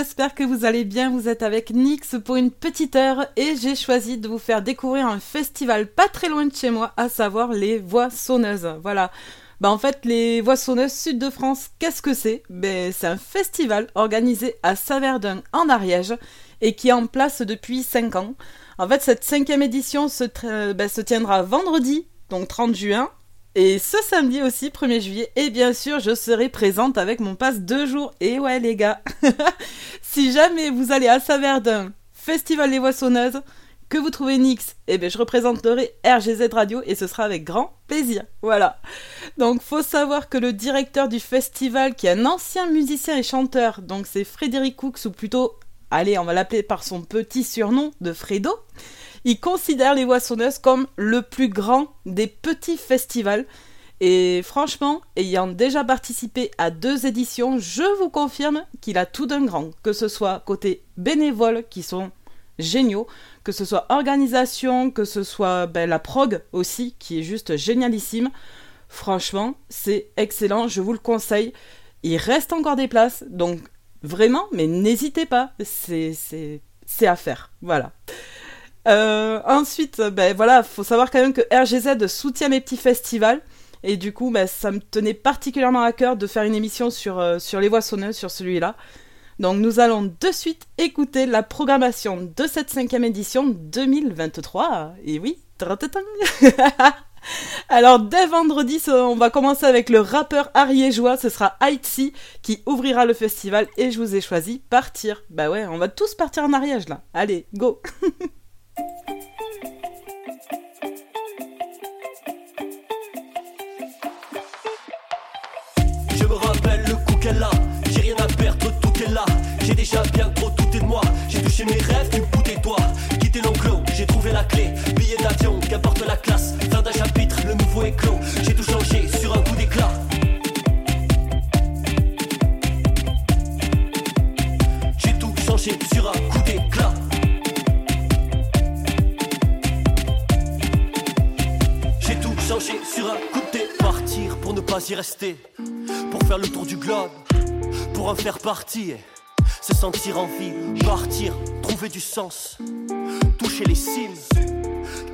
j'espère que vous allez bien, vous êtes avec Nix pour une petite heure et j'ai choisi de vous faire découvrir un festival pas très loin de chez moi, à savoir les Voix Sonneuses. Voilà. Bah en fait, les Voix Sonneuses Sud de France, qu'est-ce que c'est? Ben, C'est un festival organisé à Saverdun en Ariège et qui est en place depuis 5 ans. En fait, cette cinquième édition se, ben, se tiendra vendredi, donc 30 juin, et ce samedi aussi, 1er juillet, et bien sûr, je serai présente avec mon passe deux jours. Et ouais, les gars, si jamais vous allez à Saverdun, Festival des Voissonneuses, que vous trouvez Nix, eh bien, je représenterai RGZ Radio et ce sera avec grand plaisir. Voilà. Donc, faut savoir que le directeur du festival, qui est un ancien musicien et chanteur, donc c'est Frédéric Cooks, ou plutôt, allez, on va l'appeler par son petit surnom de Fredo. Il considère les Voissonneuses comme le plus grand des petits festivals. Et franchement, ayant déjà participé à deux éditions, je vous confirme qu'il a tout d'un grand, que ce soit côté bénévoles qui sont géniaux, que ce soit organisation, que ce soit ben, la prog aussi, qui est juste génialissime. Franchement, c'est excellent, je vous le conseille. Il reste encore des places, donc vraiment, mais n'hésitez pas, c'est à faire. Voilà. Euh, ensuite, ben voilà, faut savoir quand même que RGZ soutient mes petits festivals. Et du coup, ben, ça me tenait particulièrement à cœur de faire une émission sur, euh, sur les voix sonneuses, sur celui-là. Donc nous allons de suite écouter la programmation de cette cinquième édition 2023. Et oui, Alors dès vendredi, on va commencer avec le rappeur ariégeois, ce sera Haïti qui ouvrira le festival et je vous ai choisi Partir. Bah ouais, on va tous partir en Ariège là. Allez, go J'ai déjà bien trop tout est de moi. J'ai touché mes rêves, tu me toi. Quitter l'enclos, j'ai trouvé la clé. Billet d'avion, qu'importe la classe. Fin d'un chapitre, le nouveau éclos. J'ai tout changé sur un coup d'éclat. J'ai tout changé sur un coup d'éclat. sur un coup de Partir pour ne pas y rester. Pour faire le tour du globe. Pour en faire partie. Se sentir en vie. Partir, trouver du sens. Toucher les cimes.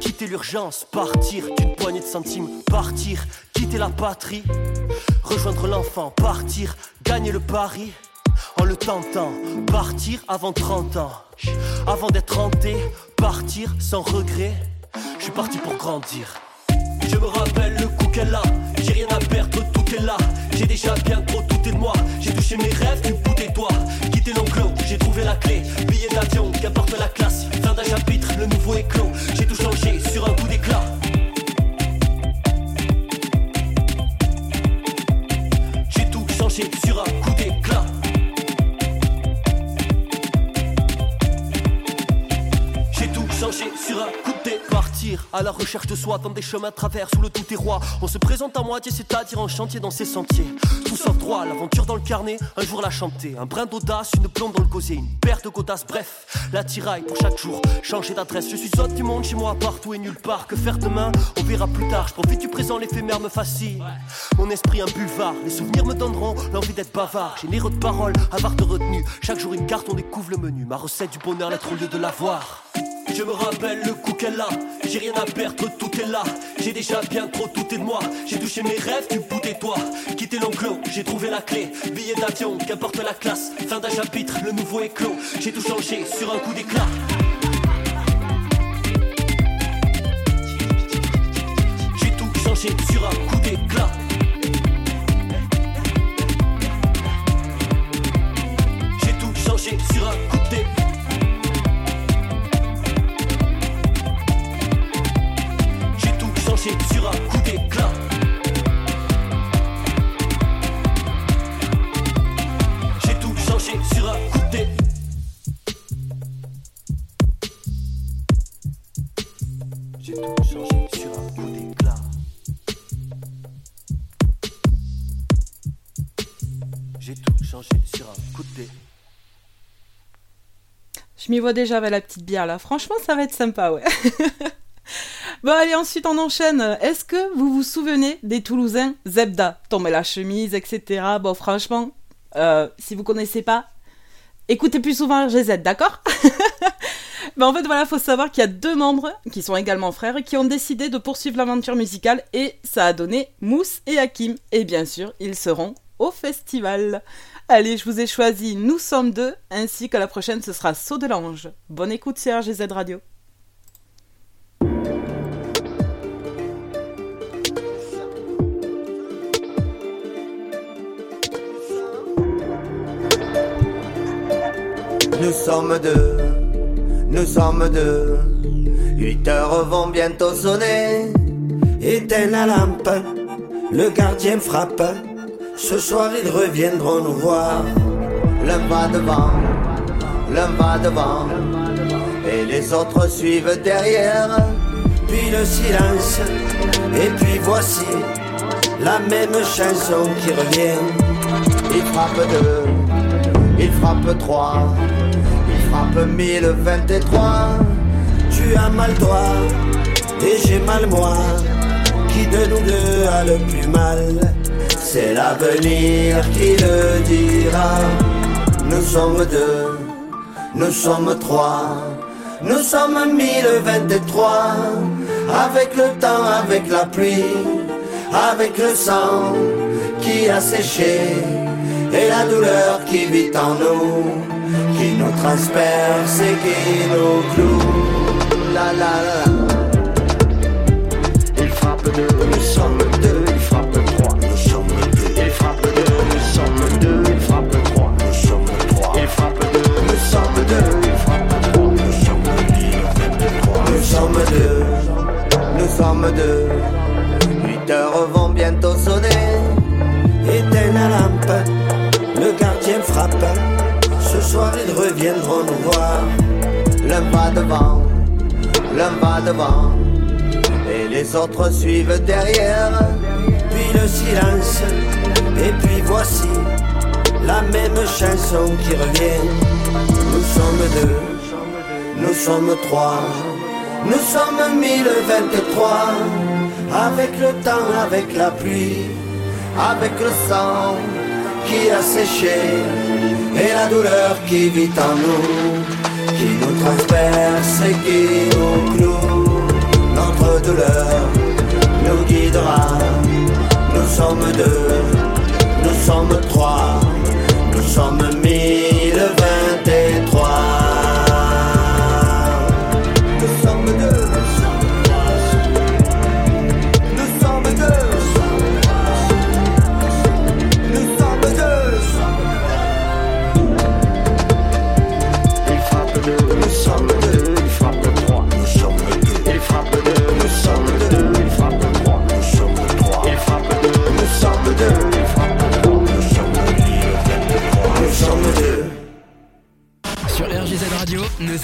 Quitter l'urgence. Partir d'une poignée de centimes. Partir, quitter la patrie. Rejoindre l'enfant. Partir, gagner le pari. En le tentant. Partir avant 30 ans. Avant d'être hanté. Partir sans regret. Je suis parti pour grandir. Je me rappelle le coup qu'elle a. J'ai rien à perdre, tout est là. J'ai déjà bien trop, est de moi. J'ai touché mes rêves, tu bout des doigts. Quitter l'enclos, j'ai trouvé la clé. Billet d'avion, qu'importe la classe. Fin d'un chapitre, le nouveau éclos. J'ai tout changé sur un coup d'éclat. J'ai tout changé sur un coup d'éclat. J'ai tout changé sur un à la recherche de soi dans des chemins travers sous le tout terroir. On se présente à moitié, c'est-à-dire en chantier dans ces sentiers. Tout sort droit, l'aventure dans le carnet, un jour la chanter. Un brin d'audace, une plombe dans le gosier, une paire de godasses, bref, la tiraille pour chaque jour. Changer d'adresse, je suis autre du monde chez moi, partout et nulle part. Que faire demain? On verra plus tard. Je profite du présent, l'éphémère me fascine. Mon esprit un buvard, les souvenirs me donneront l'envie d'être bavard. Généreux de paroles, avare de retenue. Chaque jour une carte, on découvre le menu. Ma recette du bonheur, l'être au lieu de l'avoir. Je me rappelle le coup qu'elle a. J'ai rien à perdre, tout est là. J'ai déjà bien trop, tout est de moi. J'ai touché mes rêves, tu bout toi. Quitter l'enclos, j'ai trouvé la clé. Billet d'avion, qu'importe la classe. Fin d'un chapitre, le nouveau éclos. J'ai tout changé sur un coup d'éclat. J'ai tout changé sur un coup d'éclat. Sur un coup d'éclat. J'ai tout changé sur un coup d'éclat. J'ai tout changé sur un coup d'éclat. J'ai tout changé sur un coup d'éclat. Je m'y vois déjà avec la petite bière là. Franchement, ça va être sympa, ouais. Bon, allez, ensuite on enchaîne. Est-ce que vous vous souvenez des Toulousains Zebda? Tomber la chemise, etc. Bon, franchement, euh, si vous connaissez pas, écoutez plus souvent RGZ, d'accord? Ben en fait, voilà, faut savoir qu'il y a deux membres, qui sont également frères, qui ont décidé de poursuivre l'aventure musicale et ça a donné Mousse et Hakim. Et bien sûr, ils seront au festival. Allez, je vous ai choisi Nous sommes deux, ainsi que la prochaine ce sera Saut de l'Ange. Bonne écoute sur RGZ Radio. Nous sommes deux, nous sommes deux. Huit heures vont bientôt sonner. Éteins la lampe, le gardien frappe. Ce soir ils reviendront nous voir. L'un va devant, l'un va devant. Et les autres suivent derrière. Puis le silence, et puis voici la même chanson qui revient. Il frappe deux, il frappe trois, frappe 1023. Tu as mal toi, et j'ai mal moi. Qui de nous deux a le plus mal? C'est l'avenir qui le dira. Nous sommes deux, nous sommes trois, nous sommes 1023. Avec le temps, avec la pluie, avec le sang qui a séché et la douleur qui vit en nous, qui nous transperce et qui nous cloue. La la la. Autres suivent derrière. Puis le silence, et puis voici la même chanson qui revient. Nous sommes deux, nous sommes trois, nous sommes 1023. Avec le temps, avec la pluie, avec le sang qui a séché et la douleur qui vit en nous, qui nous transperce et qui nous cloue. Nous guidera. Nous sommes deux, nous sommes trois, nous sommes 1023.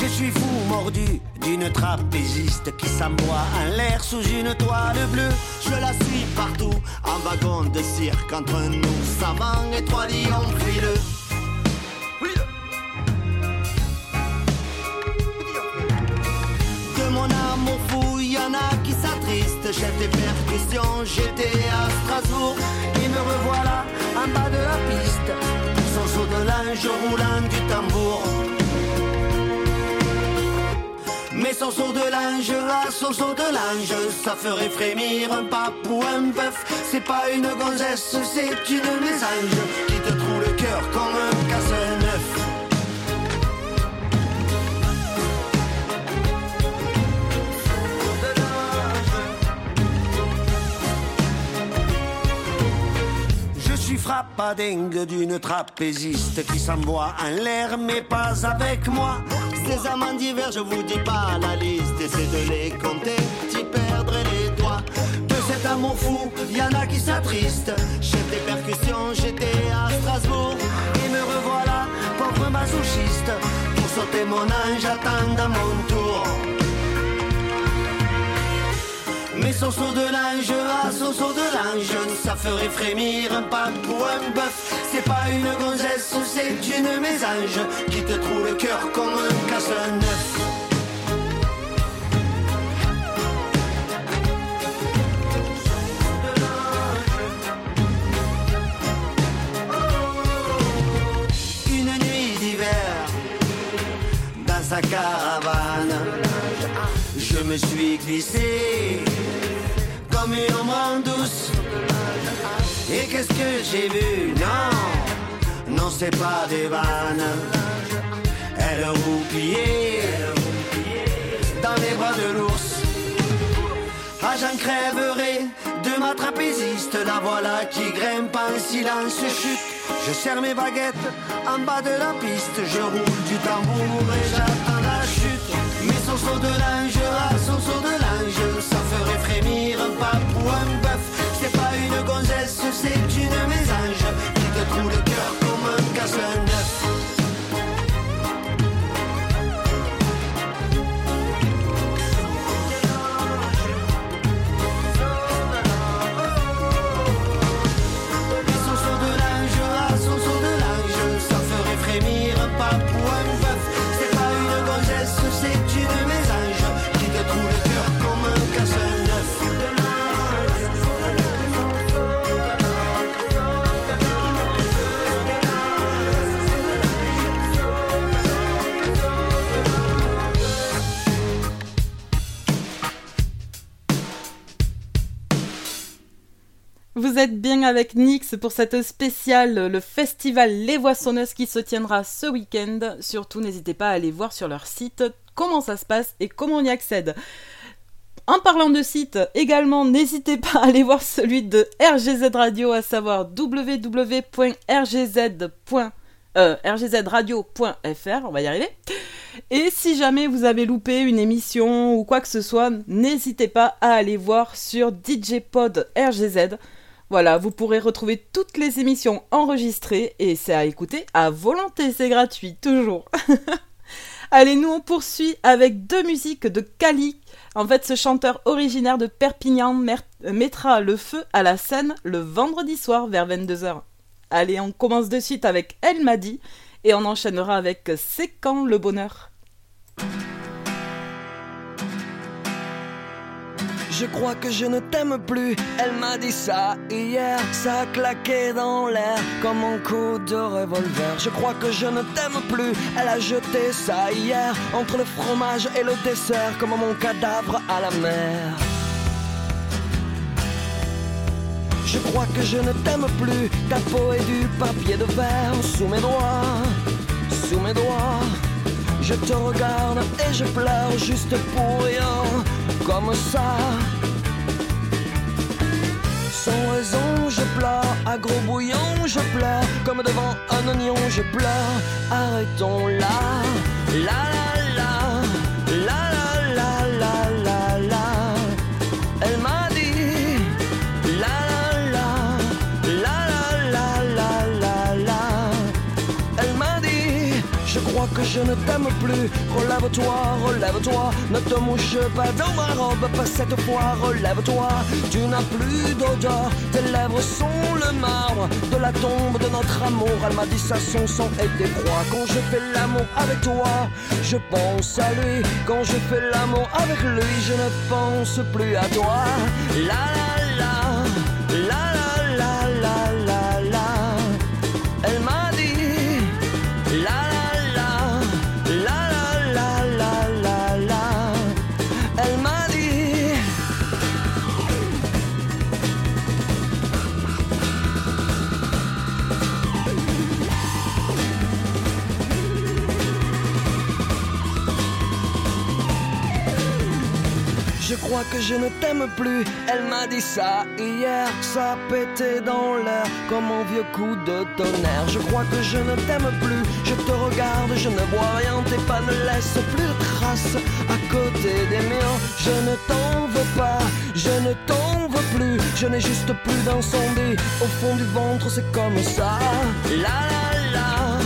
Je suis fou mordu d'une trapéziste qui s'emboie un l'air sous une toile bleue. Je la suis partout en wagon de cirque entre nous savants et trois lions frileux. De mon amour fou, y en a qui s'attristent. Chef des percussions, j'étais à Strasbourg. Et me revoilà en bas de la piste. Son saut de linge roulant du tambour. Mais son saut de linge, de linge, ça ferait frémir un pape ou un bœuf. C'est pas une gonzesse, c'est une mésange qui te trouve le cœur comme un casse-neuf. Je suis frappadingue d'une trapéziste qui s'envoie en l'air, mais pas avec moi. Ces amants d'hiver, je vous dis pas la liste, essayez de les compter, t'y perdrez les doigts. De cet amour fou, y en a qui s'attristent. Chef des percussions, j'étais à Strasbourg, et me revoilà, pauvre masochiste. Pour sauter mon ange, j'attends à mon tour. Mais son saut de linge, ah son saut de linge, ça ferait frémir un pape ou un bœuf. C'est pas une gonzesse, c'est une mésange qui te trouve le cœur comme un casse-neuf. Une nuit d'hiver dans sa caravane, me suis glissé comme une ombre douce. Et qu'est-ce que j'ai vu? Non, non, c'est pas des vannes. Elle roupillait dans les bras de l'ours. Ah, j'en crèverai de ma trapéziste. La voilà qui grimpe en silence chute. Je serre mes baguettes en bas de la piste. Je roule du tambour et j'attends un pape ou un bœuf. C'est pas une gonzesse, c'est Vous êtes bien avec Nix pour cette spéciale, le festival Les Voissonneuses qui se tiendra ce week-end. Surtout, n'hésitez pas à aller voir sur leur site comment ça se passe et comment on y accède. En parlant de site, également, n'hésitez pas à aller voir celui de RGZ Radio, à savoir www.rgz.fr, euh, on va y arriver. Et si jamais vous avez loupé une émission ou quoi que ce soit, n'hésitez pas à aller voir sur DJ Pod RGZ. Voilà, vous pourrez retrouver toutes les émissions enregistrées et c'est à écouter à volonté, c'est gratuit, toujours. Allez, nous on poursuit avec deux musiques de Kali. En fait, ce chanteur originaire de Perpignan mettra le feu à la scène le vendredi soir vers 22h. Allez, on commence de suite avec Elle m'a dit et on enchaînera avec C'est quand le bonheur? Je crois que je ne t'aime plus, elle m'a dit ça hier, ça a claqué dans l'air comme un coup de revolver. Je crois que je ne t'aime plus, elle a jeté ça hier entre le fromage et le dessert comme mon cadavre à la mer. Je crois que je ne t'aime plus, ta peau est du papier de verre sous mes doigts, sous mes doigts. Je te regarde et je pleure juste pour rien, comme ça. Sans raison, je pleure, à gros bouillon, je pleure, comme devant un oignon, je pleure. Arrêtons là, la la je ne t'aime plus. Relève-toi, relève-toi, ne te mouche pas dans ma robe, pas cette fois, relève-toi. Tu n'as plus d'odeur, tes lèvres sont le marbre de la tombe de notre amour. Elle m'a dit ça, son sang et des croix. Quand je fais l'amour avec toi, je pense à lui. Quand je fais l'amour avec lui, je ne pense plus à toi. La la, Je crois que je ne t'aime plus. Elle m'a dit ça hier, ça pétait dans l'air comme un vieux coup de tonnerre. Je crois que je ne t'aime plus. Je te regarde, je ne vois rien. Tes pas ne laissent plus de traces à côté des miens. Je ne t'en veux pas, je ne t'en veux plus. Je n'ai juste plus d'incendie au fond du ventre, c'est comme ça. La la la,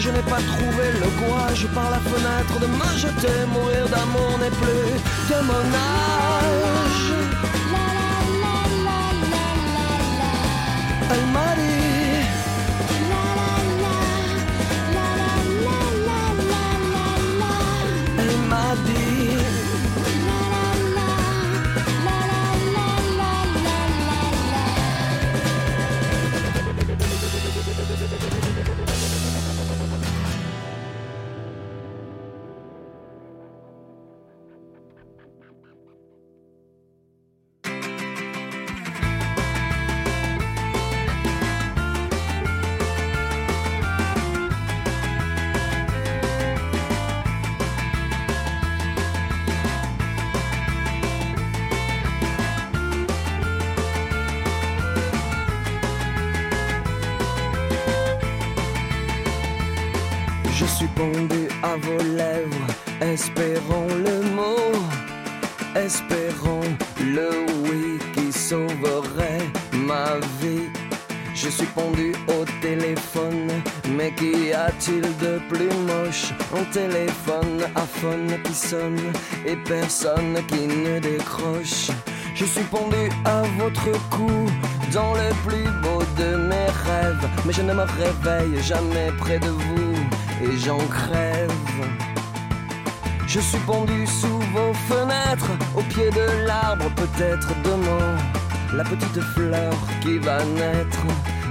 je n'ai pas trouvé le courage par la fenêtre de me jeter. Mourir d'amour n'est plus de mon âge. Vos lèvres, espérons le mot, espérons le oui qui sauverait ma vie. Je suis pendu au téléphone, mais qu'y a-t-il de plus moche? Un téléphone à phone qui sonne et personne qui ne décroche. Je suis pendu à votre cou dans le plus beau de mes rêves, mais je ne me réveille jamais près de vous et j'en crève. Je suis pendu sous vos fenêtres, au pied de l'arbre, peut-être demain, la petite fleur qui va naître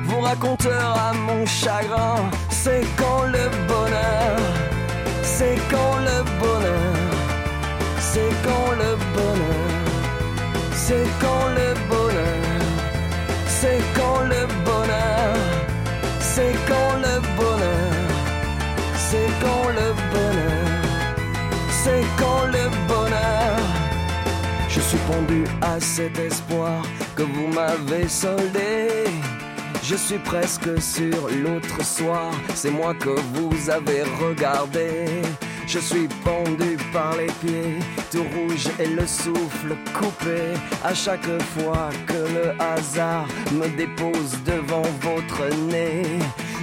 vous racontera mon chagrin. C'est quand le bonheur, c'est quand le bonheur, c'est quand le bonheur, c'est quand le bonheur, c'est quand le bonheur, c'est quand le bonheur, c'est quand le bonheur, c'est quand le bonheur. Je suis pendu à cet espoir que vous m'avez soldé. Je suis presque sur l'autre soir, c'est moi que vous avez regardé. Je suis pendu par les pieds, tout rouge et le souffle coupé. À chaque fois que le hasard me dépose devant votre nez.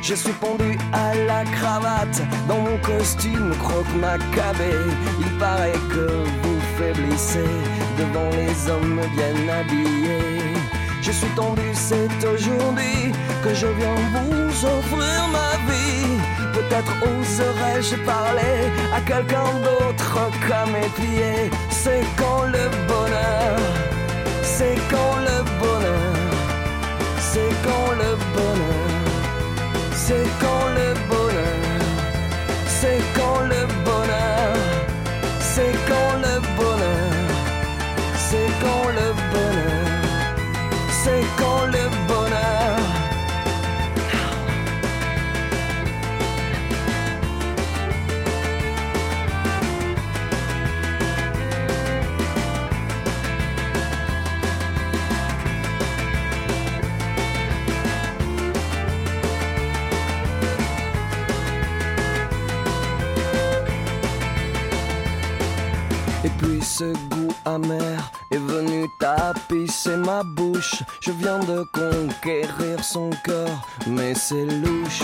Je suis pendu à la cravate dans mon costume croque-macabé. Il paraît que vous faiblissez devant les hommes bien habillés. Je suis tendu, c'est aujourd'hui que je viens vous offrir ma. Peut-être oserais-je parler à quelqu'un d'autre qu'à mes pieds. C'est quand le bonheur, c'est quand le bonheur, c'est quand le bonheur, c'est quand le bonheur, c'est quand le bonheur, c'est quand le bonheur, c'est quand le bonheur ce goût amer est venu tapisser ma bouche. Je viens de conquérir son cœur, mais c'est louche.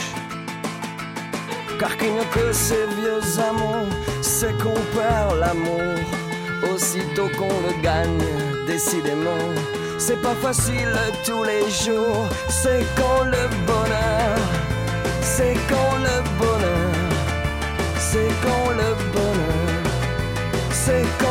Car qu'il n'y a que ces vieux amours, c'est qu'on perd l'amour. Aussitôt qu'on le gagne, décidément, c'est pas facile tous les jours. C'est quand le bonheur, c'est quand le bonheur, c'est quand le bonheur. C'est quand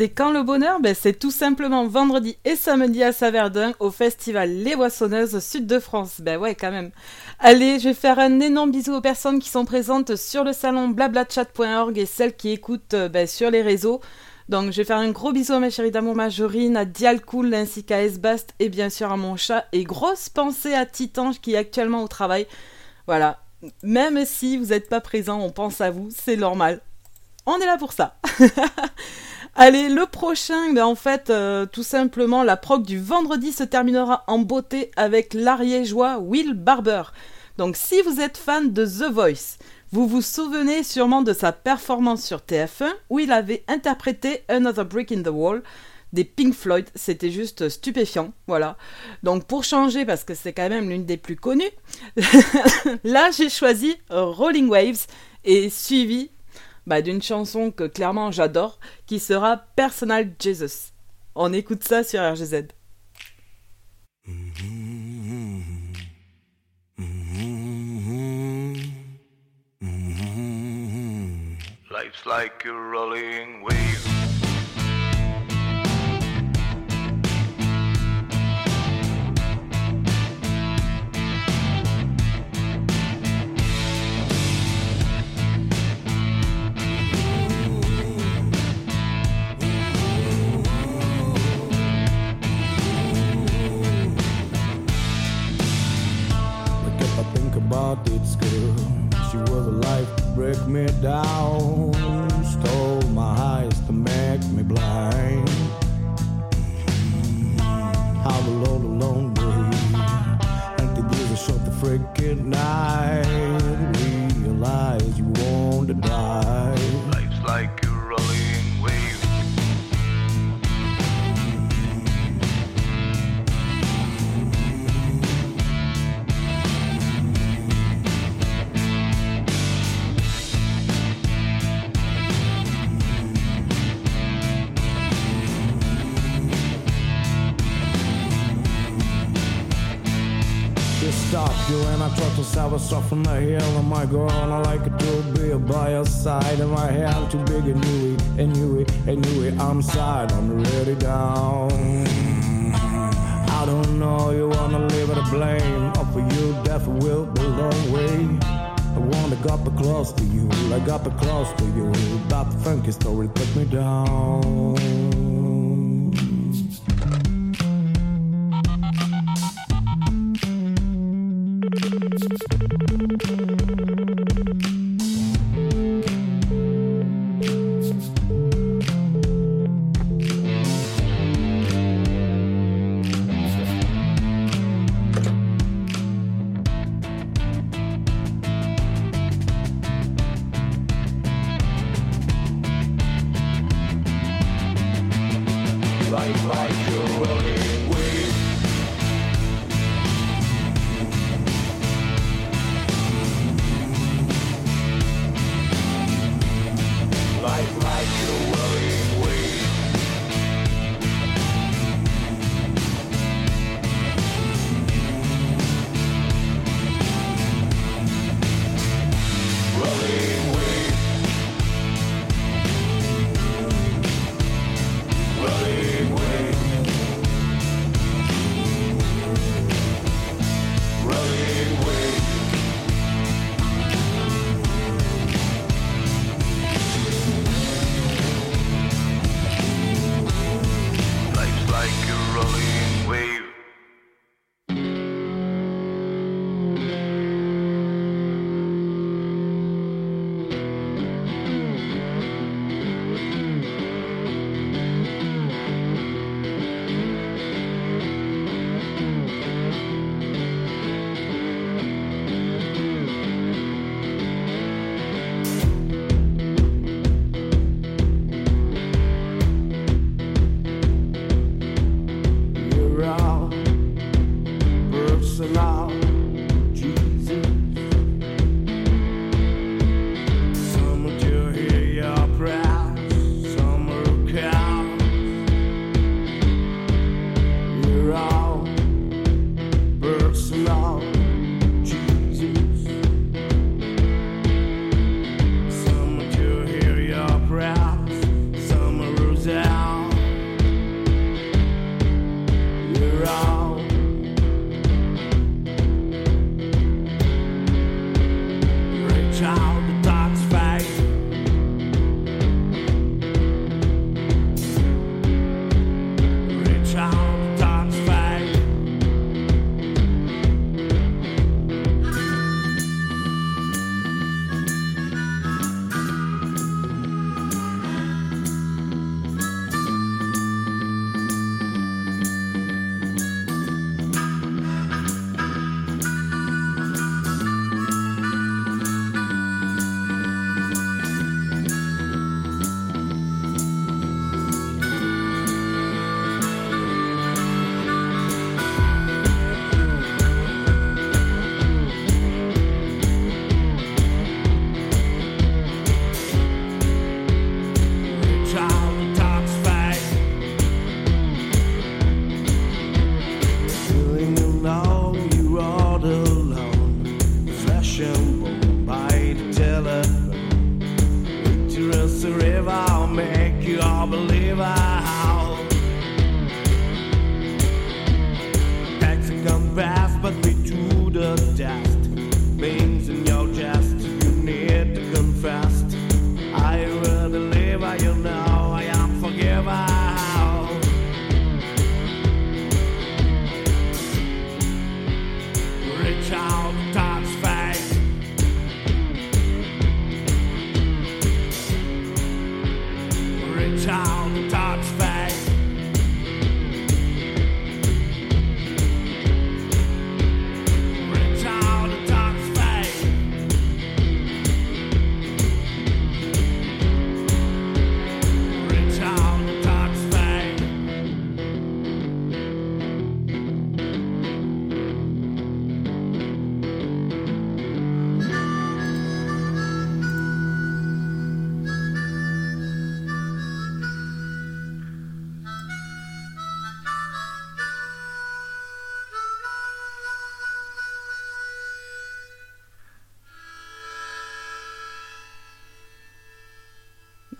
C'est quand le bonheur ben, C'est tout simplement vendredi et samedi à Saverdun au festival Les Boissonneuses Sud de France. Ben ouais, quand même. Allez, je vais faire un énorme bisou aux personnes qui sont présentes sur le salon blablachat.org et celles qui écoutent euh, ben, sur les réseaux. Donc je vais faire un gros bisou à ma chérie d'amour Majorine, à Dialcool ainsi qu'à Esbast et bien sûr à mon chat. Et grosse pensée à Titan qui est actuellement au travail. Voilà. Même si vous n'êtes pas présent, on pense à vous, c'est normal. On est là pour ça. Allez, le prochain, ben en fait, euh, tout simplement, la prog du vendredi se terminera en beauté avec l'ariégeois Will Barber. Donc si vous êtes fan de The Voice, vous vous souvenez sûrement de sa performance sur TF1 où il avait interprété Another Brick in the Wall des Pink Floyd. C'était juste stupéfiant, voilà. Donc pour changer, parce que c'est quand même l'une des plus connues, là j'ai choisi Rolling Waves et suivi bah, d'une chanson que clairement j'adore, qui sera Personal Jesus. On écoute ça sur RGZ. Life's like a rolling wave. About this girl, she was a life to break me down. Stole my eyes to make me blind. To save us off from the hill And my girl. And I like it to be by your side. And my hand too big and it, and it, and it. I'm side, I'm ready down. I don't know, you wanna leave it a blame. Up for you, death will be long way. I wanna got be close to you, I got be close to you. That funky story put me down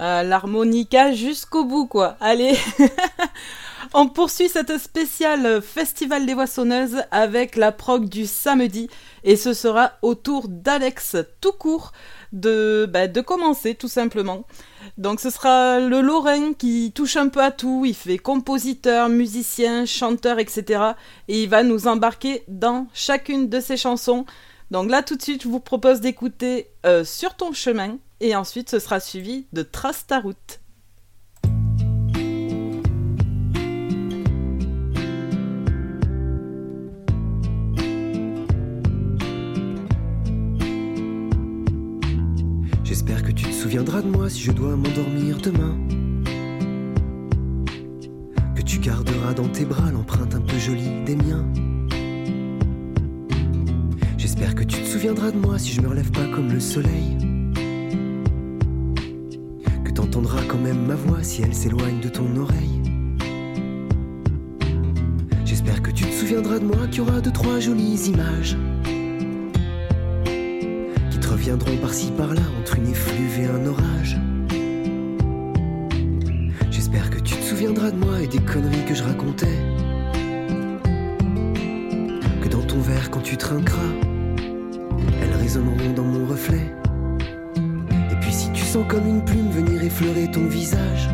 Ah, L'harmonica jusqu'au bout, quoi. Allez On poursuit cette spéciale Festival des Voissonneuses avec la prog du samedi. Et ce sera au tour d'Alex tout court de, bah, de commencer, tout simplement. Donc ce sera le Lorrain qui touche un peu à tout. Il fait compositeur, musicien, chanteur, etc. Et il va nous embarquer dans chacune de ses chansons. Donc là, tout de suite, je vous propose d'écouter euh, Sur ton chemin. Et ensuite, ce sera suivi de Trace ta route. J'espère que tu te souviendras de moi si je dois m'endormir demain. Que tu garderas dans tes bras l'empreinte un peu jolie des miens. J'espère que tu te souviendras de moi si je me relève pas comme le soleil. T'entendras quand même ma voix si elle s'éloigne de ton oreille. J'espère que tu te souviendras de moi qu'il y aura deux, trois jolies images qui te reviendront par-ci par-là entre une effluve et un orage. J'espère que tu te souviendras de moi et des conneries que je racontais. Que dans ton verre, quand tu trinqueras, elles résonneront dans mon reflet. Sens comme une plume venir effleurer ton visage,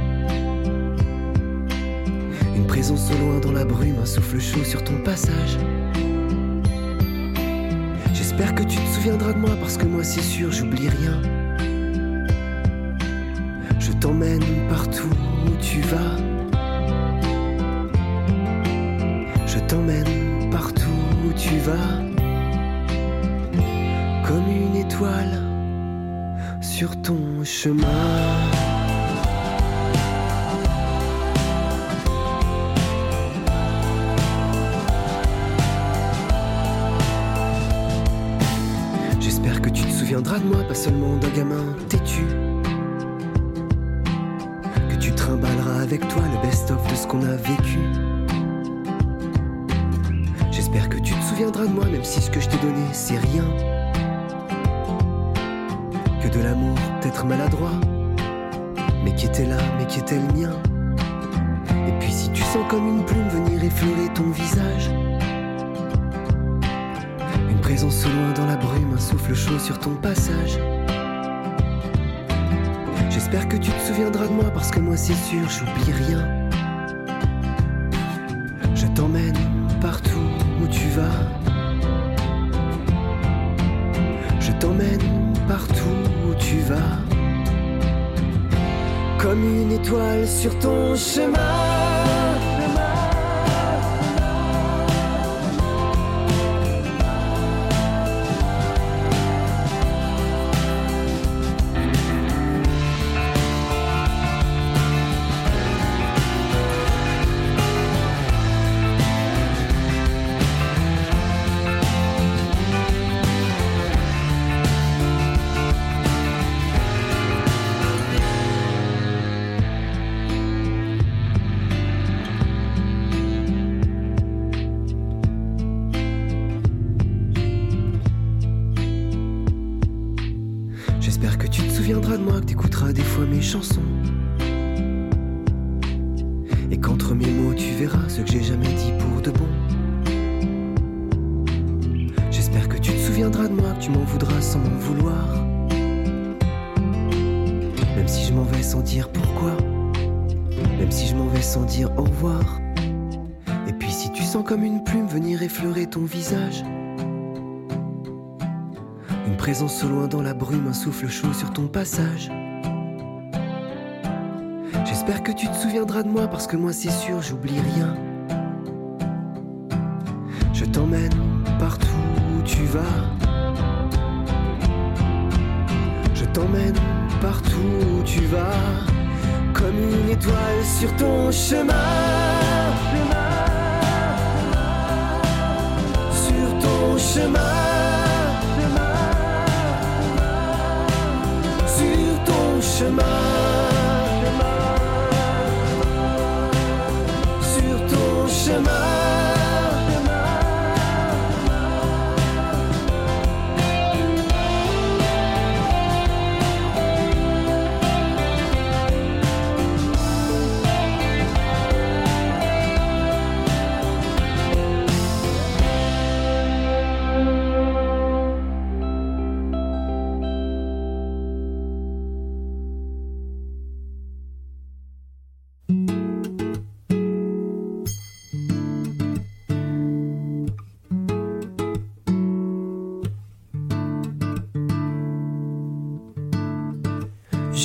une présence au loin dans la brume, un souffle chaud sur ton passage. J'espère que tu te souviendras de moi parce que moi c'est sûr j'oublie rien. Je t'emmène partout où tu vas. Je t'emmène partout où tu vas. J'espère que tu te souviendras de moi, pas seulement d'un gamin têtu. Que tu trimballeras avec toi le best-of de ce qu'on a vécu. J'espère que tu te souviendras de moi, même si ce que je t'ai donné, c'est rien. De l'amour, peut-être maladroit, mais qui était là, mais qui était le mien? Et puis si tu sens comme une plume venir effleurer ton visage. Une présence au loin dans la brume, un souffle chaud sur ton passage. J'espère que tu te souviendras de moi parce que moi c'est sûr, j'oublie rien. Sur ton chemin. Dans la brume, un souffle chaud sur ton passage. J'espère que tu te souviendras de moi parce que moi c'est sûr, j'oublie rien.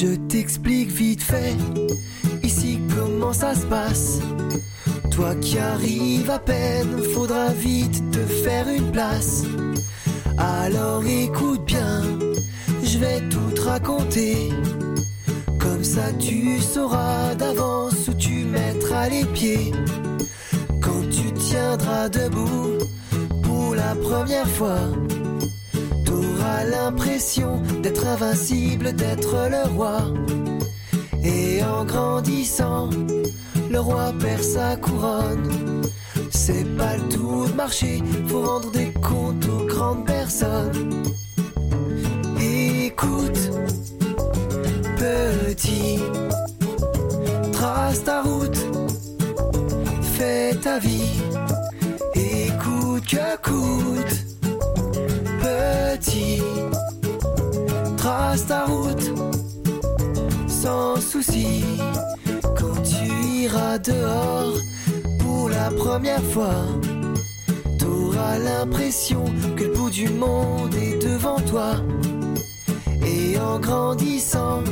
Je t'explique vite fait ici comment ça se passe. Toi qui arrives à peine, faudra vite te faire une place. Alors écoute bien, je vais tout te raconter. Comme ça tu sauras d'avance où tu mettras les pieds. Quand tu tiendras debout pour la première fois. L'impression d'être invincible, d'être le roi. Et en grandissant, le roi perd sa couronne. C'est pas le tout de marcher, faut rendre des comptes aux grandes personnes. Écoute, petit, trace ta route, fais ta vie. Écoute que Ta route sans souci. Quand tu iras dehors pour la première fois, t'auras l'impression que le bout du monde est devant toi. Et en grandissant,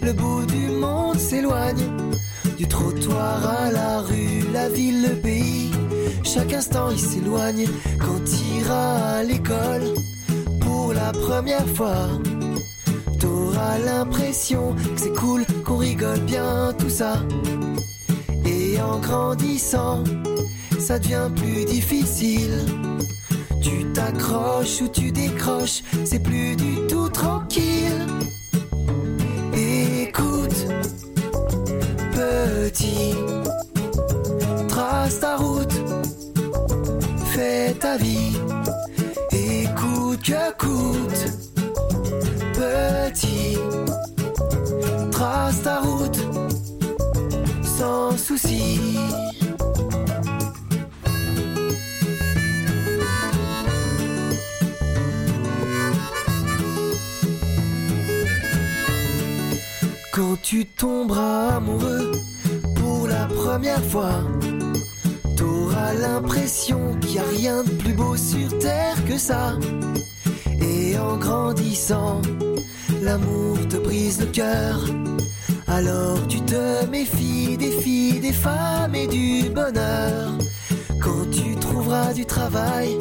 le bout du monde s'éloigne. Du trottoir à la rue, la ville, le pays. Chaque instant il s'éloigne quand t'iras à l'école pour la première fois. T'auras l'impression que c'est cool, qu'on rigole bien, tout ça. Et en grandissant, ça devient plus difficile. Tu t'accroches ou tu décroches, c'est plus du tout tranquille. Écoute, petit, trace ta route, fais ta vie, écoute que coûte, Quand tu tomberas amoureux pour la première fois, t'auras l'impression qu'il n'y a rien de plus beau sur terre que ça. Et en grandissant, l'amour te brise le cœur. Alors tu te méfies des filles, des femmes et du bonheur. Quand tu trouveras du travail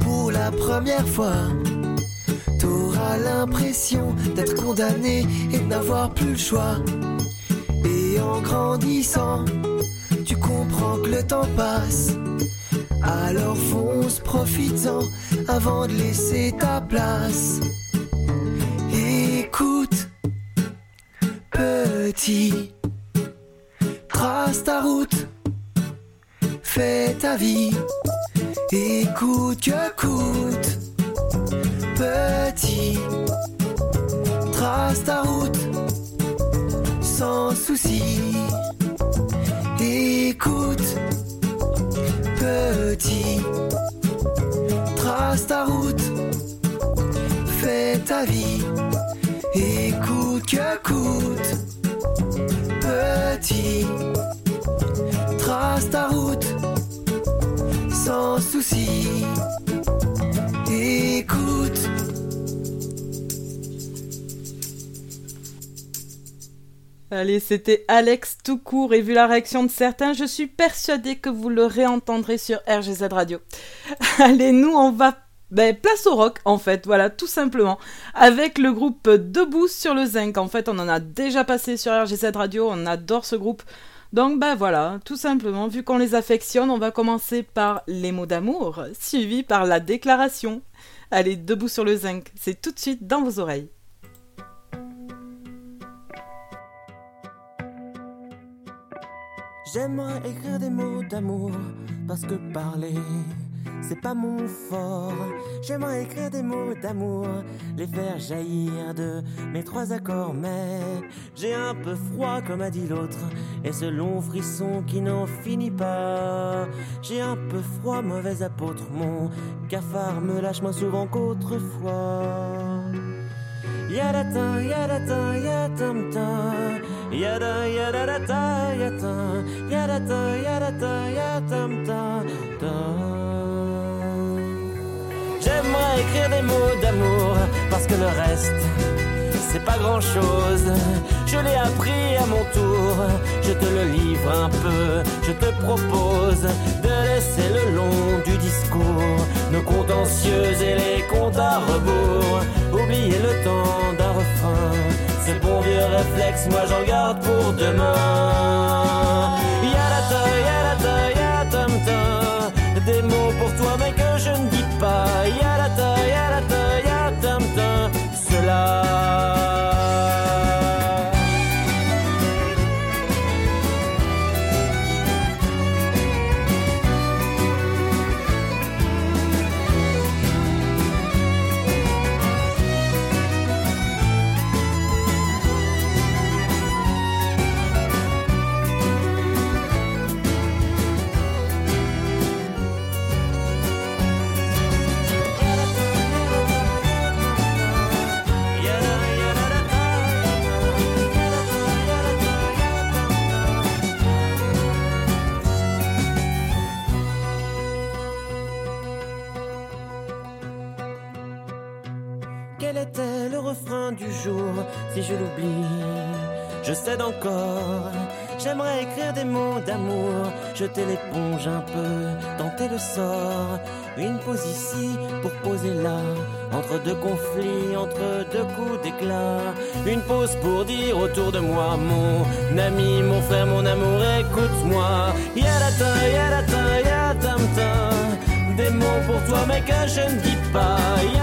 pour la première fois, T'auras l'impression d'être condamné et de n'avoir plus le choix. Et en grandissant, tu comprends que le temps passe. Alors fonce, profites-en avant de laisser ta place. Écoute, petit, trace ta route, fais ta vie. Écoute que coûte petit. Trace ta route sans souci. Écoute, petit. Trace ta route fais ta vie et coûte que coûte. Petit, sans souci. Écoute. Allez, c'était Alex tout court et vu la réaction de certains, je suis persuadée que vous le réentendrez sur RGZ Radio. Allez, nous on va ben, place au rock en fait, voilà, tout simplement. Avec le groupe Debout sur le Zinc. En fait, on en a déjà passé sur RGZ Radio, on adore ce groupe. Donc ben voilà, tout simplement, vu qu'on les affectionne, on va commencer par les mots d'amour, suivi par la déclaration. Allez, Debout sur le Zinc, c'est tout de suite dans vos oreilles. J'aimerais écrire des mots d'amour parce que parler c'est pas mon fort. J'aimerais écrire des mots d'amour, les faire jaillir de mes trois accords, mais j'ai un peu froid comme a dit l'autre, et ce long frisson qui n'en finit pas. J'ai un peu froid, mauvais apôtre, mon cafard me lâche moins souvent qu'autrefois. Yadata, yadata. Yada, yata. Yadata, yadata. J'aimerais écrire des mots d'amour parce que le reste c'est pas grand chose. Je l'ai appris à mon tour, je te le livre un peu. Je te propose de laisser le long du discours nos contentieux et les comptes à rebours. Oublier le temps d'un refrain, ce bon vieux réflexe, moi j'en garde pour demain. Si je l'oublie Je cède encore. J'aimerais écrire des mots d'amour, jeter l'éponge un peu, tenter le sort. Une pause ici pour poser là, entre deux conflits, entre deux coups d'éclat. Une pause pour dire autour de moi, mon ami, mon frère, mon amour, écoute-moi. Yadata, yadata, yadamta. Des mots pour toi, mais que je ne dis pas.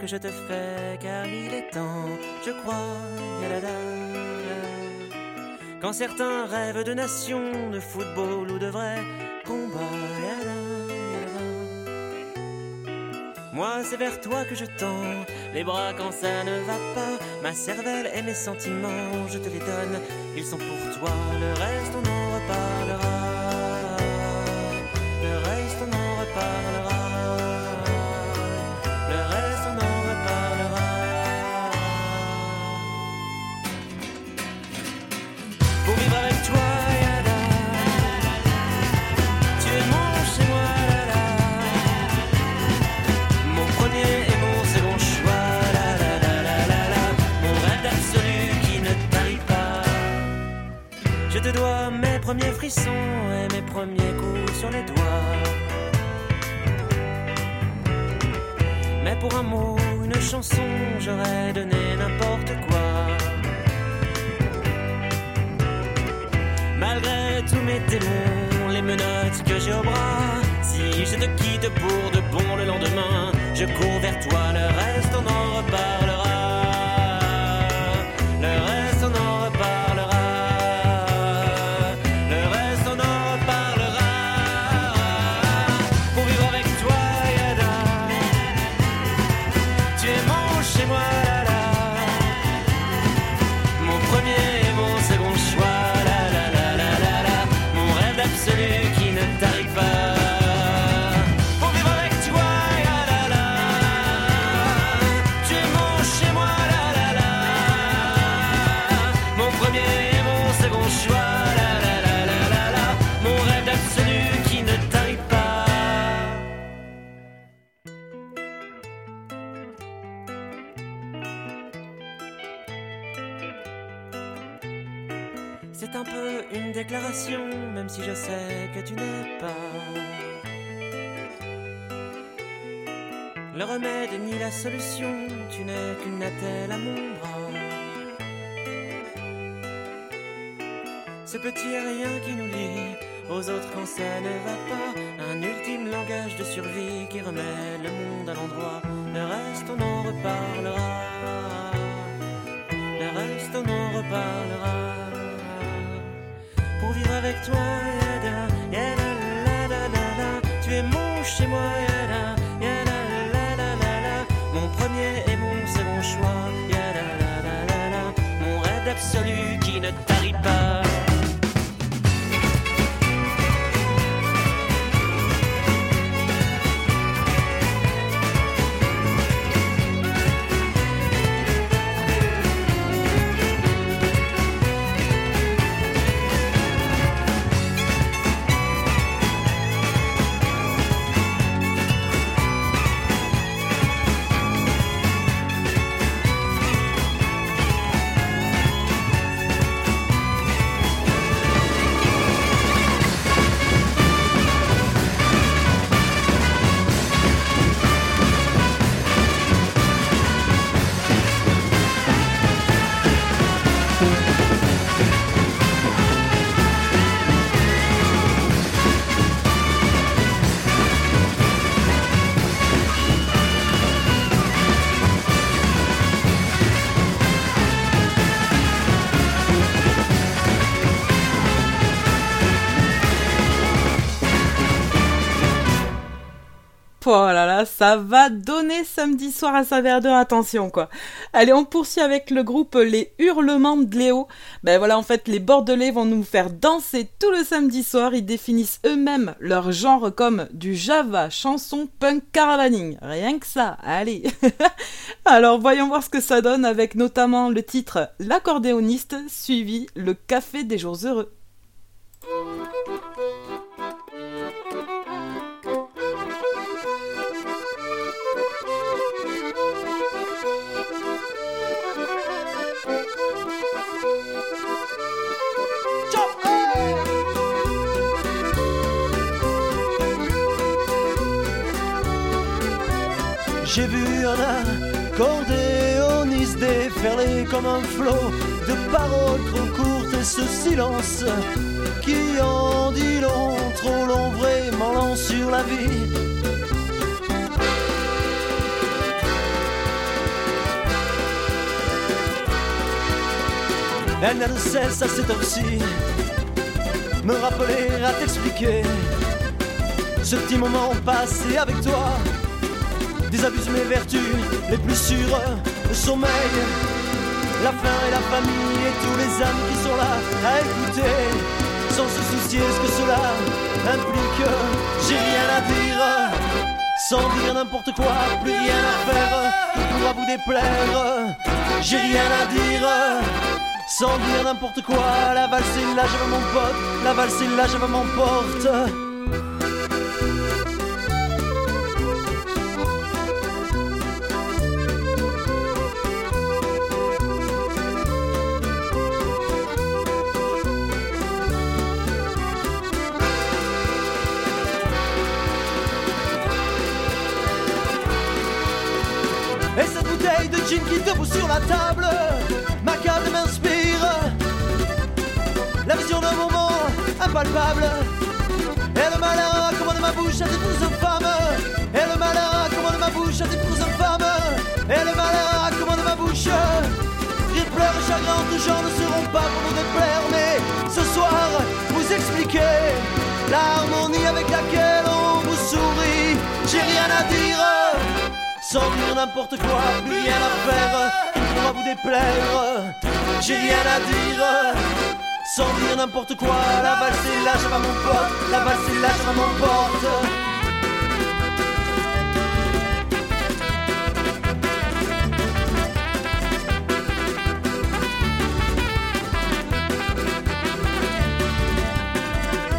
Que je te fais car il est temps, je crois. Quand certains rêvent de nation, de football ou de vrai combat. Moi c'est vers toi que je tends les bras quand ça ne va pas. Ma cervelle et mes sentiments, je te les donne, ils sont pour toi. Le reste on en reparlera. magical Ce petit rien qui nous lie aux autres quand ça ne va pas. Un ultime langage de survie qui remet le monde à l'endroit. Le reste, on en reparlera. Le reste, on en reparlera. Pour vivre avec toi, yada, tu es mon chez moi, yada, mon premier et mon second choix, mon rêve absolu qui ne t'arrive pas. Ça va donner samedi soir à Saverdeur, attention quoi. Allez, on poursuit avec le groupe Les Hurlements de Léo. Ben voilà, en fait, les Bordelais vont nous faire danser tout le samedi soir. Ils définissent eux-mêmes leur genre comme du Java, chanson, punk, caravaning. Rien que ça, allez. Alors voyons voir ce que ça donne avec notamment le titre L'accordéoniste suivi le Café des jours heureux. J'ai vu un accordéoniste déferler comme un flot de paroles trop courtes et ce silence qui en dit long, trop long, vraiment long sur la vie. Elle n'a de cesse à cette heure-ci me rappeler à t'expliquer ce petit moment passé avec toi désabuse mes vertus les plus sûres, le sommeil, la faim et la famille et tous les amis qui sont là à écouter, sans se soucier ce que cela implique. J'ai rien à dire, sans dire n'importe quoi, plus rien à faire qui pourra vous déplaire. J'ai rien à dire. Sans dire n'importe quoi, la valse là, je veux mon pote, la valse est là, je veux debout sur la table Ma carte m'inspire La vision d'un moment palpable. Et le malheur a commandé ma bouche à des bouses femmes. Et le malheur a commandé ma bouche à des bouses femmes. Et le malheur a commandé ma bouche. Rire, pleurs chagrin de gens ne seront pas pour nous déplaire. Mais ce soir, vous expliquez l'harmonie avec laquelle on vous sourit. J'ai rien à dire. Sans dire n'importe quoi, plus rien à faire qui pourra vous déplaire. J'ai rien à dire. Sans dire n'importe quoi, la valse est là, je mon pote. La valse est là, je mon porte.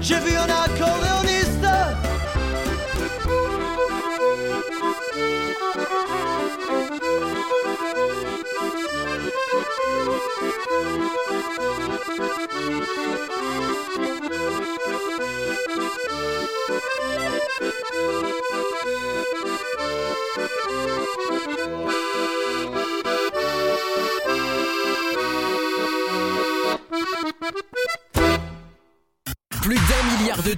J'ai vu un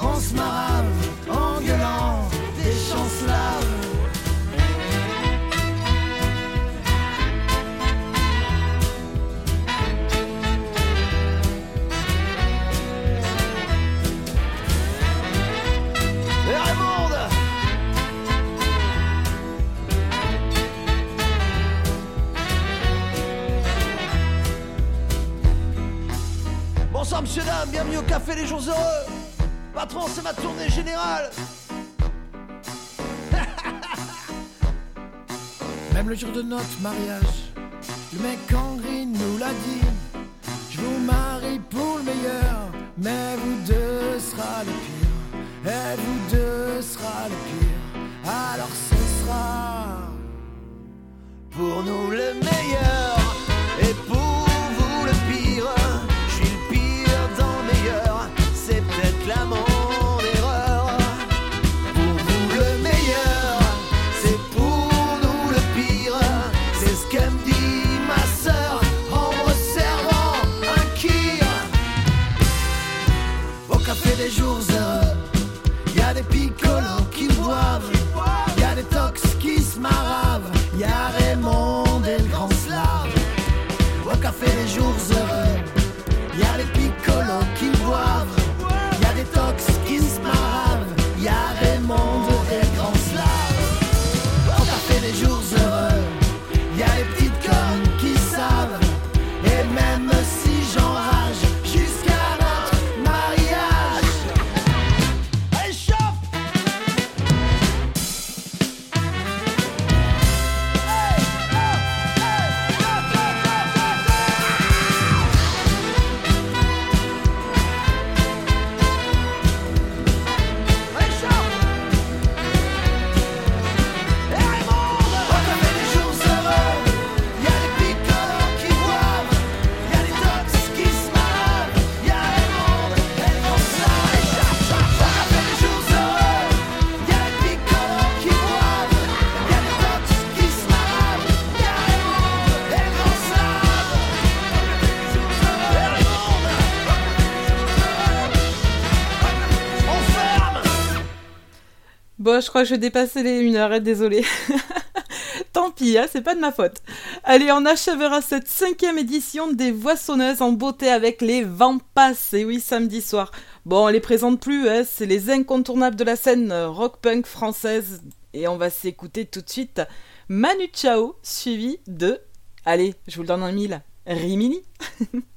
On se marave, en gueulant des. Et Raymond Bonsoir monsieur dame, bienvenue au café des jours heureux C'est ma tournée générale Même le jour de notre mariage, le mec en gris nous l'a dit. Je vous marie pour le meilleur, mais vous deux sera le pire. Et vous deux sera le pire. Alors ce sera Pour nous le meilleur Je crois que je vais les une heure, désolé. Tant pis, hein, c'est pas de ma faute. Allez, on achèvera cette cinquième édition des Voissonneuses en beauté avec les Vampas. Et oui, samedi soir. Bon, on les présente plus, hein, c'est les incontournables de la scène rock-punk française. Et on va s'écouter tout de suite Manu Chao, suivi de... Allez, je vous le donne en mille. Rimini.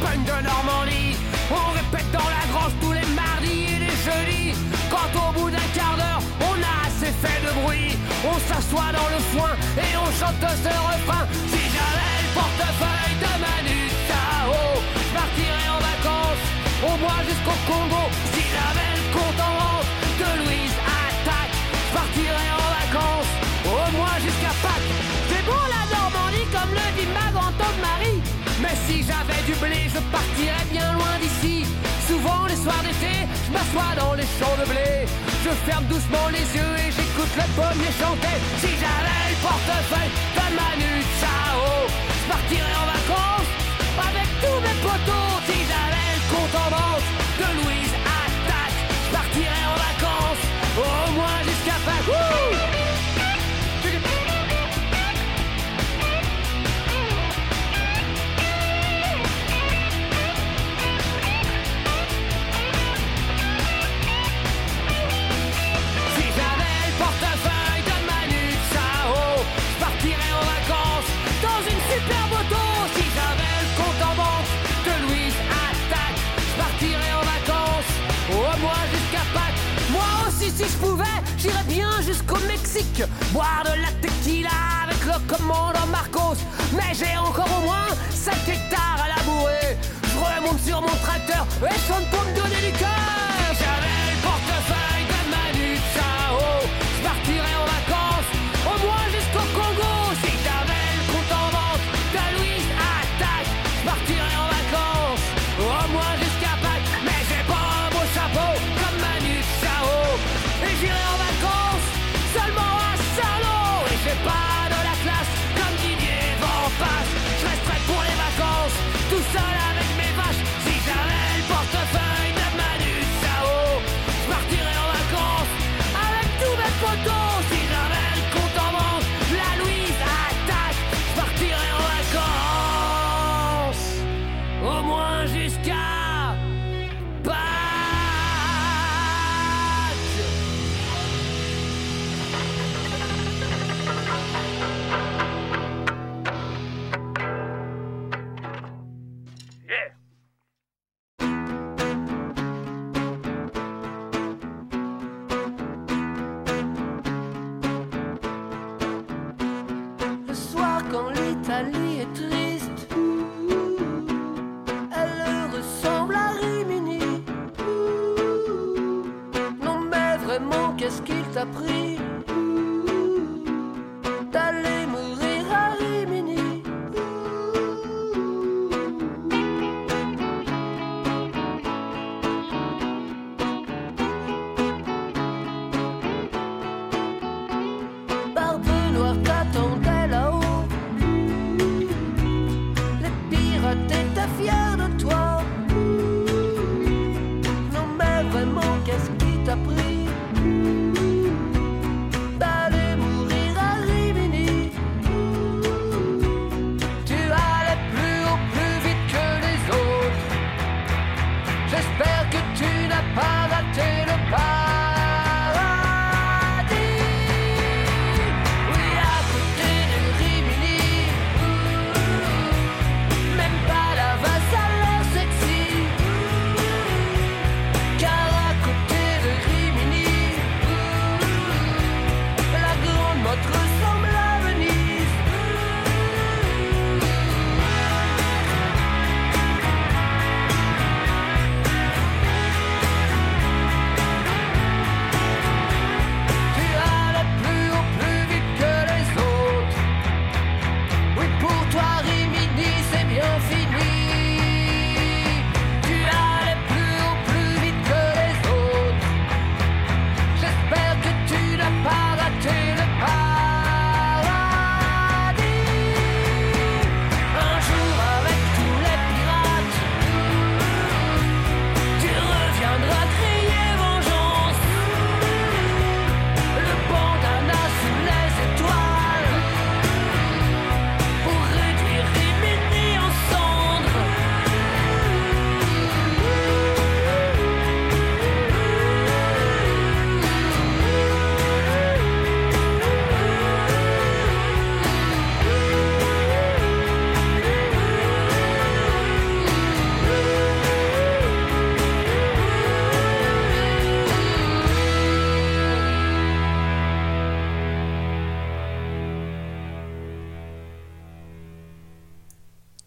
de Normandie. On répète dans la grange tous les mardis et les jeudis. Quand au bout d'un quart d'heure, on a assez fait de bruit, on s'assoit dans le foin et on chante ce refrain. Si j'avais le portefeuille de Manu Chao, je partirais en vacances, au moins jusqu'au Congo. Si j'avais le compte en j'avais du blé, je partirais bien loin d'ici. Souvent les soirs d'été, je m'assois dans les champs de blé. Je ferme doucement les yeux et j'écoute le pommier chanter. Si j'avais le portefeuille de Manu Chao, je partirais en vacances avec tous mes potos. Si j'avais le compte en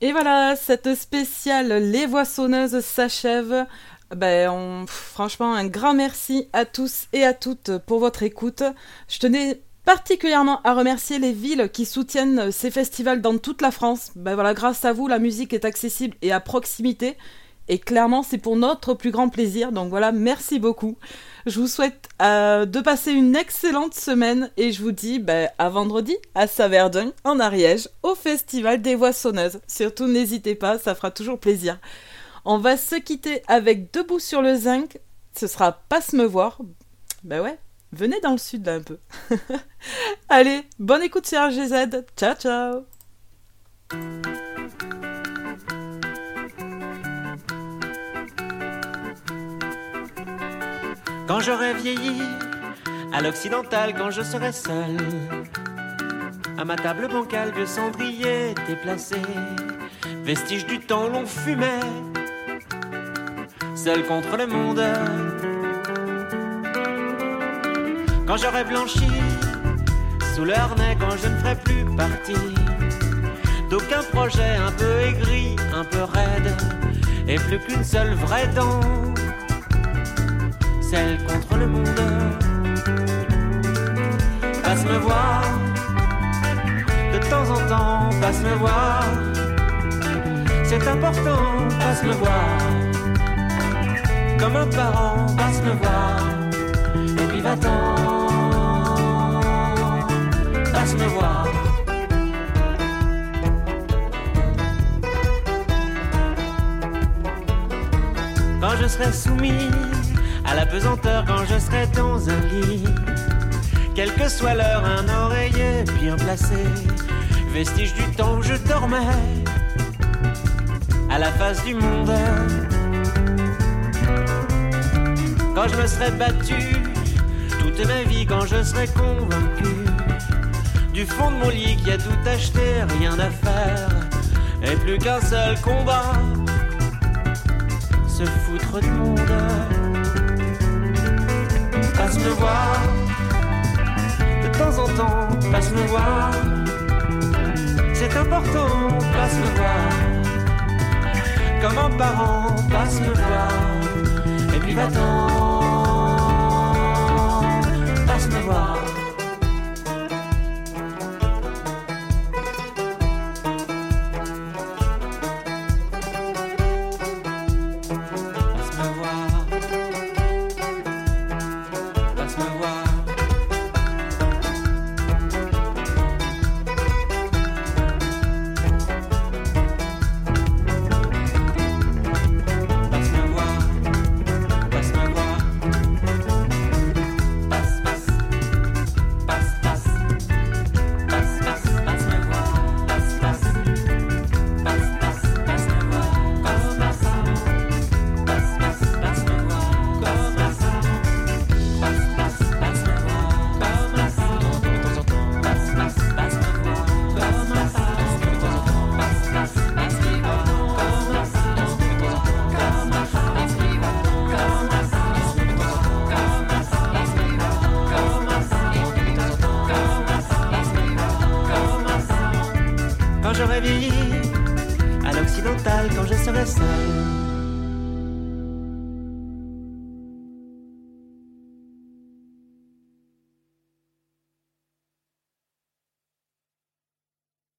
Et voilà, cette spéciale Les Voix Sonneuses s'achève. Ben, franchement, un grand merci à tous et à toutes pour votre écoute. Je tenais particulièrement à remercier les villes qui soutiennent ces festivals dans toute la France. Ben grâce à vous, la musique est accessible et à proximité. Et clairement, c'est pour notre plus grand plaisir. Donc voilà, merci beaucoup. Je vous souhaite euh, de passer une excellente semaine et je vous dis ben, à vendredi à Saverdun, en Ariège, au Festival des Voix Sonneuses. Surtout, n'hésitez pas, ça fera toujours plaisir. On va se quitter avec Debout sur le zinc. Ce sera Passe me voir. Ben ouais, venez dans le sud un peu. Allez, bonne écoute sur RGZ. Ciao, ciao. Quand j'aurai vieilli, à l'occidental, quand je serai seul, à ma table bancale, vieux cendrier déplacé, vestige du temps l'on fumait, seul contre le monde. Quand j'aurai blanchi, sous le harnais, quand je ne ferai plus partie d'aucun projet un peu aigri, un peu raide, et plus qu'une seule vraie dent contre le monde. Passe me voir, de temps en temps, passe me voir. C'est important, passe me voir. Comme un parent, passe me voir. Et puis va-t'en, passe me voir. Quand je serai soumis à la pesanteur quand je serai dans un lit. Quelle que soit l'heure, un oreiller bien placé, vestige du temps où je dormais, à la face du monde. Quand je me serai battu toute ma vie, quand je serai convaincu du fond de mon lit qu'il y a tout acheté, rien à faire, et plus qu'un seul combat, se foutre du monde passe me voir. De temps en temps, passe me voir. C'est important, passe me voir. Comme un parent, passe me voir. Et puis va-t'en,